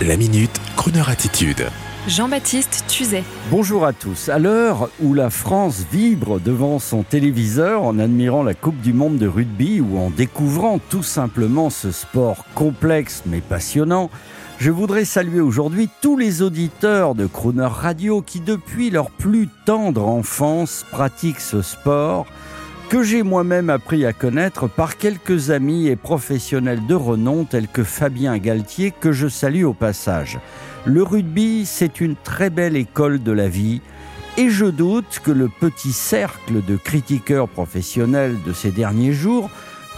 La minute, Kroneur attitude. Jean-Baptiste Tuzet. Bonjour à tous. À l'heure où la France vibre devant son téléviseur en admirant la Coupe du Monde de rugby ou en découvrant tout simplement ce sport complexe mais passionnant, je voudrais saluer aujourd'hui tous les auditeurs de Crooner Radio qui, depuis leur plus tendre enfance, pratiquent ce sport que j'ai moi-même appris à connaître par quelques amis et professionnels de renom tels que Fabien Galtier, que je salue au passage. Le rugby, c'est une très belle école de la vie, et je doute que le petit cercle de critiqueurs professionnels de ces derniers jours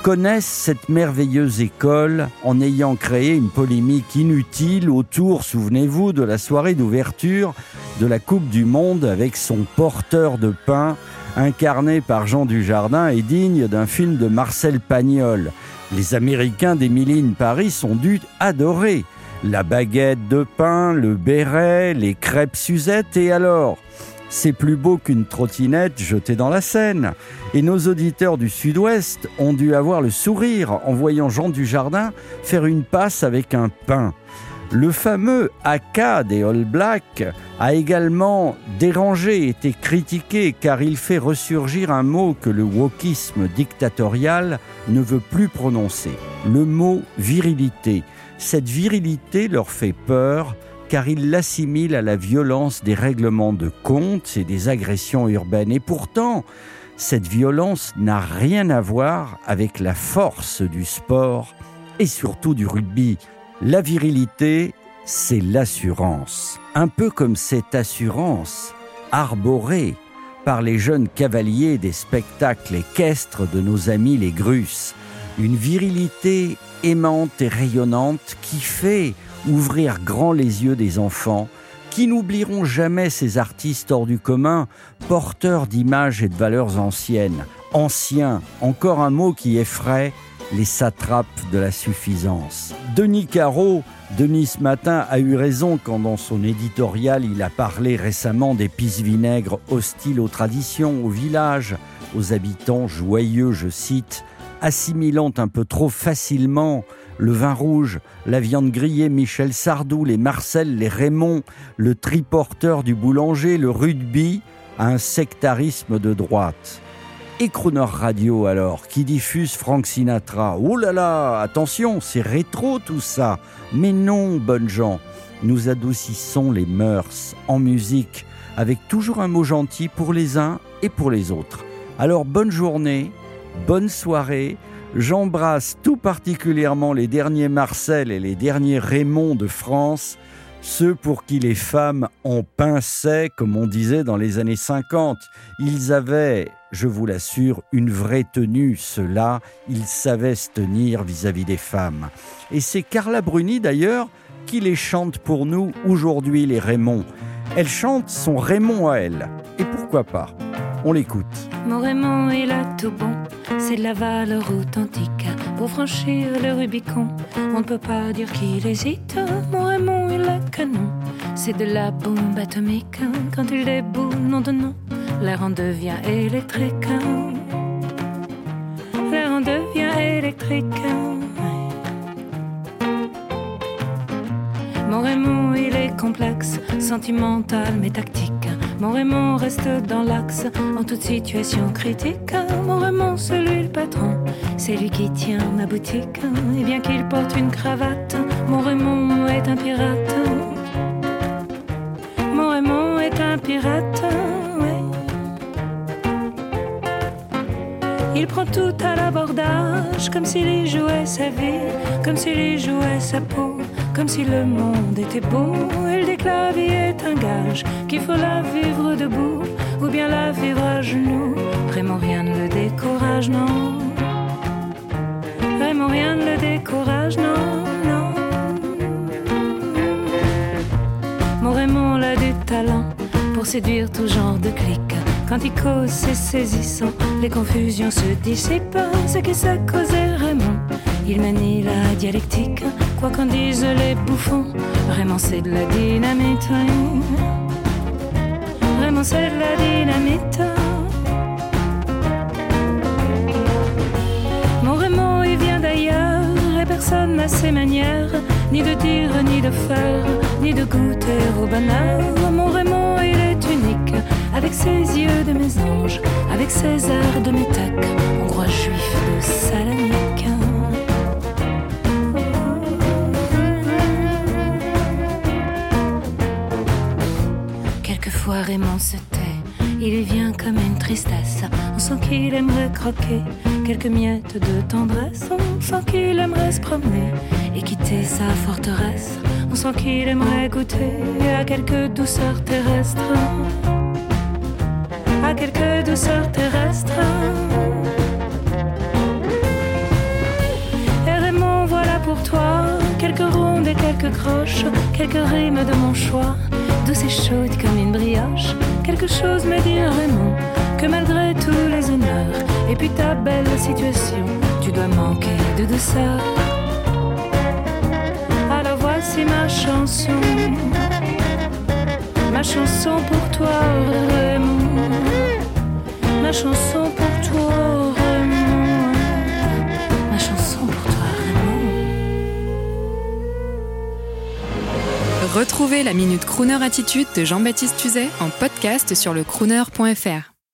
connaissent cette merveilleuse école en ayant créé une polémique inutile autour, souvenez-vous, de la soirée d'ouverture de la Coupe du Monde avec son porteur de pain incarné par Jean Dujardin, est digne d'un film de Marcel Pagnol. Les Américains d'Émilie Paris sont dû adorer. La baguette de pain, le béret, les crêpes Suzette, et alors c'est plus beau qu'une trottinette jetée dans la Seine. Et nos auditeurs du Sud-Ouest ont dû avoir le sourire en voyant Jean Dujardin faire une passe avec un pain. Le fameux AK des All Blacks a également dérangé, été critiqué, car il fait ressurgir un mot que le wokisme dictatorial ne veut plus prononcer, le mot virilité. Cette virilité leur fait peur, car ils l'assimilent à la violence des règlements de compte et des agressions urbaines. Et pourtant, cette violence n'a rien à voir avec la force du sport et surtout du rugby. La virilité, c'est l'assurance. Un peu comme cette assurance arborée par les jeunes cavaliers des spectacles équestres de nos amis les Grusses. Une virilité aimante et rayonnante qui fait ouvrir grand les yeux des enfants qui n'oublieront jamais ces artistes hors du commun, porteurs d'images et de valeurs anciennes. Anciens, encore un mot qui effraie, les satrapes de la suffisance. Denis Caro, Denis ce matin, a eu raison quand dans son éditorial il a parlé récemment des pisse-vinaigres hostiles aux traditions, aux villages, aux habitants joyeux, je cite, assimilant un peu trop facilement le vin rouge, la viande grillée Michel Sardou, les Marcel, les Raymond, le triporteur du boulanger, le rugby, à un sectarisme de droite. Et Radio alors, qui diffuse Frank Sinatra. Oh là là, attention, c'est rétro tout ça. Mais non, bonnes gens, nous adoucissons les mœurs en musique, avec toujours un mot gentil pour les uns et pour les autres. Alors bonne journée, bonne soirée. J'embrasse tout particulièrement les derniers Marcel et les derniers Raymond de France ceux pour qui les femmes ont pincé, comme on disait dans les années 50. Ils avaient, je vous l'assure, une vraie tenue, ceux-là, ils savaient se tenir vis-à-vis des femmes. Et c'est Carla Bruni d'ailleurs qui les chante pour nous aujourd'hui, les Raymond. Elle chante son Raymond à elle. Et pourquoi pas? On l'écoute. Mon Raymond, il a tout bon, c'est de la valeur authentique. Pour franchir le Rubicon, on ne peut pas dire qu'il hésite. Mon Raymond, il a canon, c'est de la bombe atomique. Quand il déboule, non de nom, l'air en devient électrique. L'air en devient électrique. Mon Raymond, il est complexe, sentimental mais tactique. Mon Raymond reste dans l'axe en toute situation critique. Mon Raymond, c'est lui le patron, c'est lui qui tient ma boutique. Et bien qu'il porte une cravate, mon Raymond est un pirate. Mon Raymond est un pirate, Il prend tout à l'abordage, comme s'il y jouait sa vie, comme s'il y jouait sa peau, comme si le monde était beau. Que la vie est un gage, qu'il faut la vivre debout, ou bien la vivre à genoux. Vraiment rien ne le décourage, non. Vraiment rien ne le décourage, non, non. Mon Raymond a du talent pour séduire tout genre de clics. Quand il cause, c'est saisissant, les confusions se dissipent. Ce qui s'est causé Raymond, il manie la dialectique. Quoi qu'en disent les bouffons, vraiment c'est de la dynamite. Vraiment c'est de la dynamite. Mon Raymond, il vient d'ailleurs et personne n'a ses manières. ni de dire, ni de faire, ni de goûter au bonheur. Mon Raymond, avec ses yeux de mes anges, avec ses airs de métèque, hongrois juif de Salonique. Quelquefois Raymond se tait, il vient comme une tristesse. On sent qu'il aimerait croquer quelques miettes de tendresse. On sent qu'il aimerait se promener et quitter sa forteresse. On sent qu'il aimerait goûter à quelques douceurs terrestres. À quelques douceurs terrestres. Et Raymond, voilà pour toi quelques rondes et quelques croches, quelques rimes de mon choix douce et chaude comme une brioche. Quelque chose me dit Raymond que malgré tous les honneurs et puis ta belle situation, tu dois manquer de douceur. Alors voici ma chanson, ma chanson pour toi Raymond, ma chanson pour toi Raymond, ma chanson pour toi Raymond. Retrouvez la Minute Crooner Attitude de Jean-Baptiste Tuzet en podcast sur le crooner.fr.